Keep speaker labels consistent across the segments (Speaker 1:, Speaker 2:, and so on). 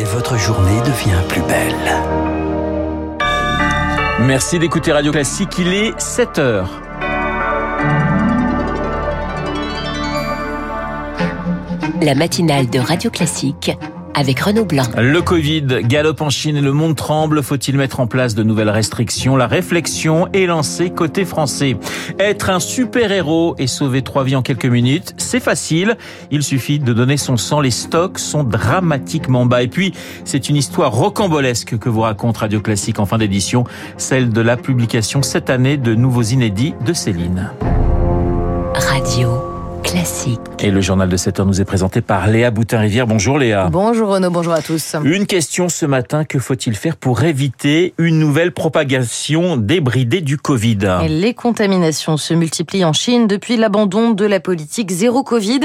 Speaker 1: et votre journée devient plus belle.
Speaker 2: Merci d'écouter Radio Classique, il est 7 heures.
Speaker 3: La matinale de Radio Classique avec Renaud Blanc.
Speaker 2: Le Covid galope en Chine et le monde tremble. Faut-il mettre en place de nouvelles restrictions? La réflexion est lancée côté français. Être un super-héros et sauver trois vies en quelques minutes, c'est facile. Il suffit de donner son sang. Les stocks sont dramatiquement bas. Et puis, c'est une histoire rocambolesque que vous raconte Radio Classique en fin d'édition, celle de la publication cette année de nouveaux inédits de Céline.
Speaker 3: Radio classique.
Speaker 2: Et le journal de 7 heures nous est présenté par Léa Boutin-Rivière. Bonjour Léa.
Speaker 4: Bonjour Renaud, bonjour à tous.
Speaker 2: Une question ce matin, que faut-il faire pour éviter une nouvelle propagation débridée du Covid?
Speaker 4: Les contaminations se multiplient en Chine depuis l'abandon de la politique zéro Covid.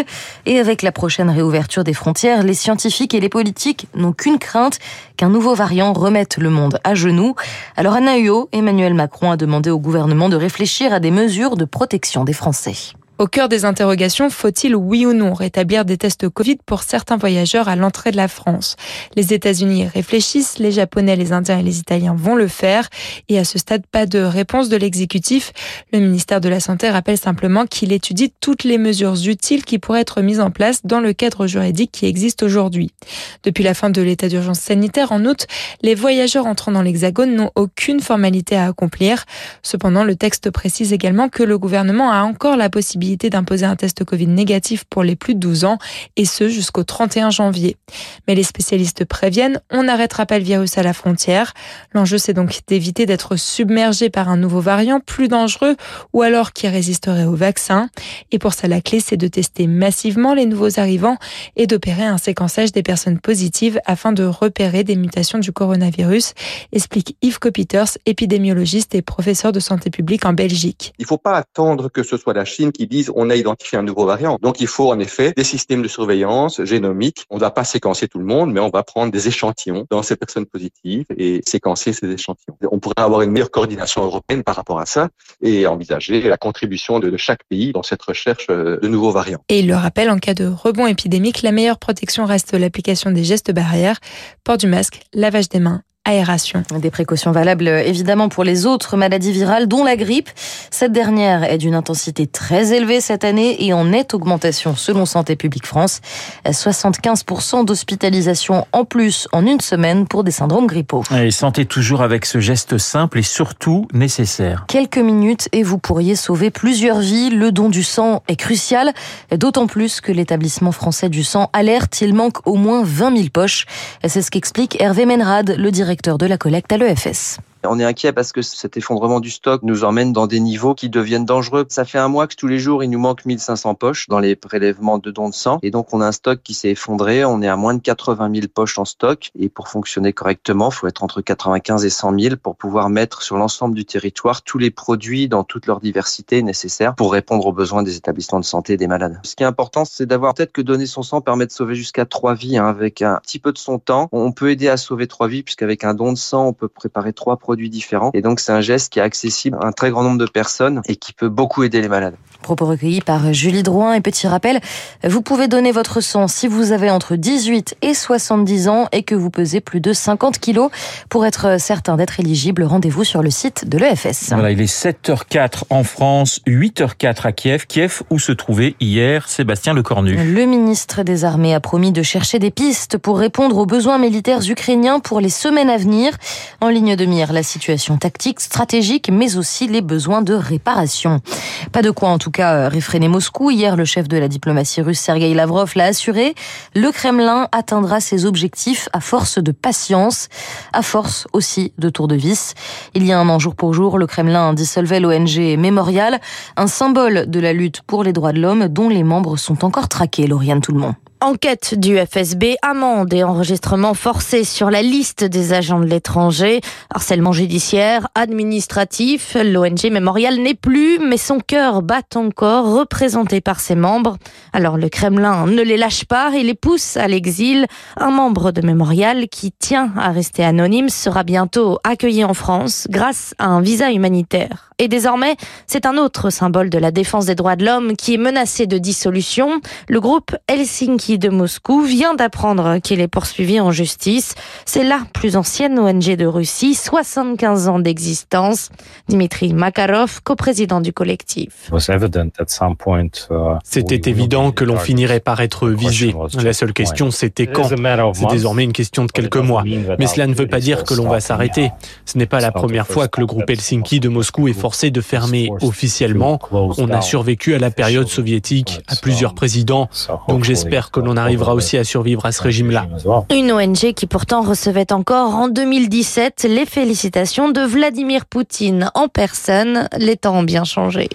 Speaker 4: Et avec la prochaine réouverture des frontières, les scientifiques et les politiques n'ont qu'une crainte, qu'un nouveau variant remette le monde à genoux. Alors à Nahuo, Emmanuel Macron a demandé au gouvernement de réfléchir à des mesures de protection des Français.
Speaker 5: Au cœur des interrogations, faut-il oui ou non rétablir des tests Covid pour certains voyageurs à l'entrée de la France? Les États-Unis réfléchissent, les Japonais, les Indiens et les Italiens vont le faire. Et à ce stade, pas de réponse de l'exécutif. Le ministère de la Santé rappelle simplement qu'il étudie toutes les mesures utiles qui pourraient être mises en place dans le cadre juridique qui existe aujourd'hui. Depuis la fin de l'état d'urgence sanitaire en août, les voyageurs entrant dans l'Hexagone n'ont aucune formalité à accomplir. Cependant, le texte précise également que le gouvernement a encore la possibilité d'imposer un test Covid négatif pour les plus de 12 ans, et ce jusqu'au 31 janvier. Mais les spécialistes préviennent, on n'arrêtera pas le virus à la frontière. L'enjeu, c'est donc d'éviter d'être submergé par un nouveau variant plus dangereux ou alors qui résisterait au vaccin. Et pour ça, la clé, c'est de tester massivement les nouveaux arrivants et d'opérer un séquençage des personnes positives afin de repérer des mutations du coronavirus, explique Yves Copiters, épidémiologiste et professeur de santé publique en Belgique.
Speaker 6: Il ne faut pas attendre que ce soit la Chine qui on a identifié un nouveau variant. Donc il faut en effet des systèmes de surveillance génomique. On ne va pas séquencer tout le monde, mais on va prendre des échantillons dans ces personnes positives et séquencer ces échantillons. On pourrait avoir une meilleure coordination européenne par rapport à ça et envisager la contribution de, chaque pays dans cette recherche euh, de nouveaux variants.
Speaker 5: Et il le rappelle, en cas de rebond épidémique, la meilleure protection reste l'application des gestes barrières, port du masque, lavage des mains aération.
Speaker 4: Des précautions valables évidemment pour les autres maladies virales, dont la grippe. Cette dernière est d'une intensité très élevée cette année et en nette augmentation selon Santé publique France. 75% d'hospitalisation en plus en une semaine pour des syndromes grippaux.
Speaker 2: Et santé toujours avec ce geste simple et surtout nécessaire.
Speaker 4: Quelques minutes et vous pourriez sauver plusieurs vies. Le don du sang est crucial, d'autant plus que l'établissement français du sang alerte, il manque au moins 20 000 poches. C'est ce qu'explique Hervé Menrad, le directeur de la collecte à l'EFS.
Speaker 7: On est inquiet parce que cet effondrement du stock nous emmène dans des niveaux qui deviennent dangereux. Ça fait un mois que tous les jours, il nous manque 1500 poches dans les prélèvements de dons de sang. Et donc, on a un stock qui s'est effondré. On est à moins de 80 000 poches en stock. Et pour fonctionner correctement, faut être entre 95 et 100 000 pour pouvoir mettre sur l'ensemble du territoire tous les produits dans toute leur diversité nécessaires pour répondre aux besoins des établissements de santé et des malades. Ce qui est important, c'est d'avoir en tête que donner son sang permet de sauver jusqu'à trois vies. Hein. Avec un petit peu de son temps, on peut aider à sauver trois vies puisqu'avec un don de sang, on peut préparer trois produits différents. Et donc, c'est un geste qui est accessible à un très grand nombre de personnes et qui peut beaucoup aider les malades.
Speaker 4: Propos recueillis par Julie Drouin. Et petit rappel, vous pouvez donner votre sang si vous avez entre 18 et 70 ans et que vous pesez plus de 50 kilos. Pour être certain d'être éligible, rendez-vous sur le site de l'EFS.
Speaker 2: Voilà, il est 7h04 en France, 8h04 à Kiev. Kiev où se trouvait hier Sébastien Lecornu.
Speaker 4: Le ministre des Armées a promis de chercher des pistes pour répondre aux besoins militaires ukrainiens pour les semaines à venir. En ligne de mire, la situation tactique, stratégique, mais aussi les besoins de réparation. Pas de quoi en tout cas réfréner Moscou. Hier, le chef de la diplomatie russe, Sergei Lavrov, l'a assuré. Le Kremlin atteindra ses objectifs à force de patience, à force aussi de tour de vis. Il y a un an, jour pour jour, le Kremlin dissolvait l'ONG Mémorial, un symbole de la lutte pour les droits de l'homme dont les membres sont encore traqués, Lauriane Tout.
Speaker 8: Enquête du FSB, amende et enregistrement forcé sur la liste des agents de l'étranger, harcèlement judiciaire, administratif. L'ONG Mémorial n'est plus, mais son cœur bat encore, représenté par ses membres. Alors le Kremlin ne les lâche pas et les pousse à l'exil. Un membre de Mémorial qui tient à rester anonyme sera bientôt accueilli en France grâce à un visa humanitaire. Et désormais, c'est un autre symbole de la défense des droits de l'homme qui est menacé de dissolution. Le groupe Helsinki De Moscou vient d'apprendre qu'il est poursuivi en justice. C'est la plus ancienne ONG de Russie, 75 ans d'existence. Dimitri Makarov, coprésident du collectif.
Speaker 9: C'était évident que l'on finirait par être visé. La seule question, c'était quand. C'est désormais une question de quelques mois. Mais cela ne veut pas dire que l'on va s'arrêter. Ce n'est pas la première fois que le groupe Helsinki de Moscou est forcé de fermer officiellement. On a survécu à la période soviétique, à plusieurs présidents. Donc j'espère que l'on arrivera aussi à survivre à ce régime-là.
Speaker 8: Une ONG qui pourtant recevait encore en 2017 les félicitations de Vladimir Poutine en personne. Les temps ont bien changé.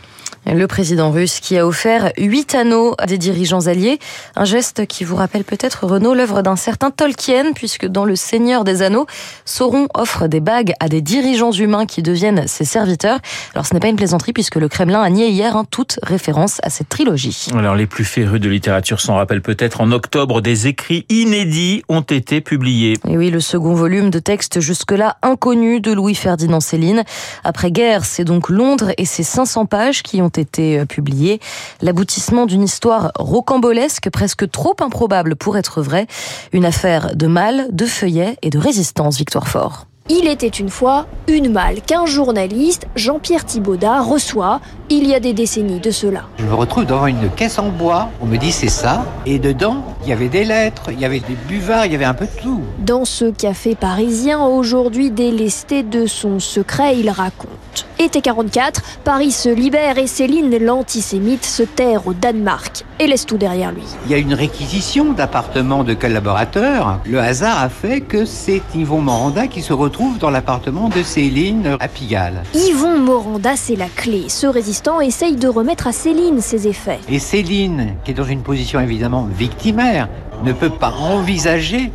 Speaker 4: Le président russe qui a offert huit anneaux à des dirigeants alliés. Un geste qui vous rappelle peut-être, Renaud, l'œuvre d'un certain Tolkien, puisque dans Le Seigneur des Anneaux, Sauron offre des bagues à des dirigeants humains qui deviennent ses serviteurs. Alors ce n'est pas une plaisanterie, puisque le Kremlin a nié hier hein, toute référence à cette trilogie.
Speaker 2: Alors les plus férus de littérature s'en rappellent peut-être. En octobre, des écrits inédits ont été publiés.
Speaker 4: Et oui, le second volume de textes jusque-là inconnus de Louis-Ferdinand Céline. Après guerre, c'est donc Londres et ses 500 pages qui ont été euh, publiées. L'aboutissement d'une histoire rocambolesque, presque trop improbable pour être vraie. Une affaire de mal, de feuillet et de résistance, Victoire Fort.
Speaker 10: Il était une fois une malle qu'un journaliste, Jean-Pierre Thibaudat, reçoit il y a des décennies de cela.
Speaker 11: Je me retrouve devant une caisse en bois. On me dit c'est ça. Et dedans, il y avait des lettres, il y avait des buvards, il y avait un peu de tout.
Speaker 10: Dans ce café parisien, aujourd'hui délesté de son secret, il raconte. Été 44, Paris se libère et Céline, l'antisémite, se terre au Danemark et laisse tout derrière lui.
Speaker 11: Il y a une réquisition d'appartements de collaborateurs. Le hasard a fait que c'est Yvon Moranda qui se retrouve dans l'appartement de Céline à Pigalle.
Speaker 10: Yvon Moranda, c'est la clé. Ce résistant essaye de remettre à Céline ses effets.
Speaker 11: Et Céline, qui est dans une position évidemment victimaire, ne peut pas envisager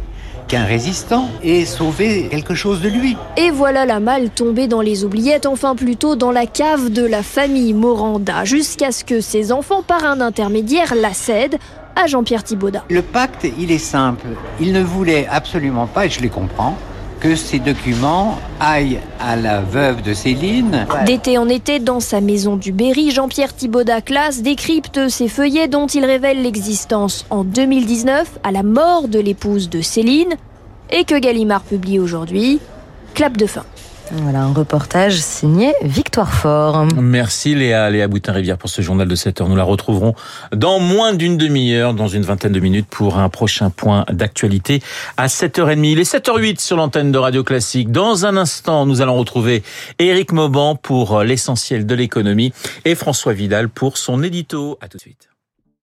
Speaker 11: qu'un résistant ait sauvé quelque chose de lui.
Speaker 10: Et voilà la malle tombée dans les oubliettes, enfin plutôt dans la cave de la famille Moranda, jusqu'à ce que ses enfants, par un intermédiaire, la cèdent à Jean-Pierre Thibaudat.
Speaker 11: Le pacte, il est simple. Il ne voulait absolument pas, et je les comprends, que ces documents aillent à la veuve de Céline.
Speaker 10: D'été en été, dans sa maison du Berry, Jean-Pierre Thibaudat classe décrypte ces feuillets dont il révèle l'existence en 2019 à la mort de l'épouse de Céline et que Gallimard publie aujourd'hui. Clap de fin.
Speaker 4: Voilà un reportage signé Victoire Fort.
Speaker 2: Merci Léa, Léa Boutin-Rivière pour ce journal de 7 heures. Nous la retrouverons dans moins d'une demi-heure, dans une vingtaine de minutes pour un prochain point d'actualité à 7h30. Il est 7h08 sur l'antenne de Radio Classique. Dans un instant, nous allons retrouver Éric Mauban pour l'essentiel de l'économie et François Vidal pour son édito. À tout de suite.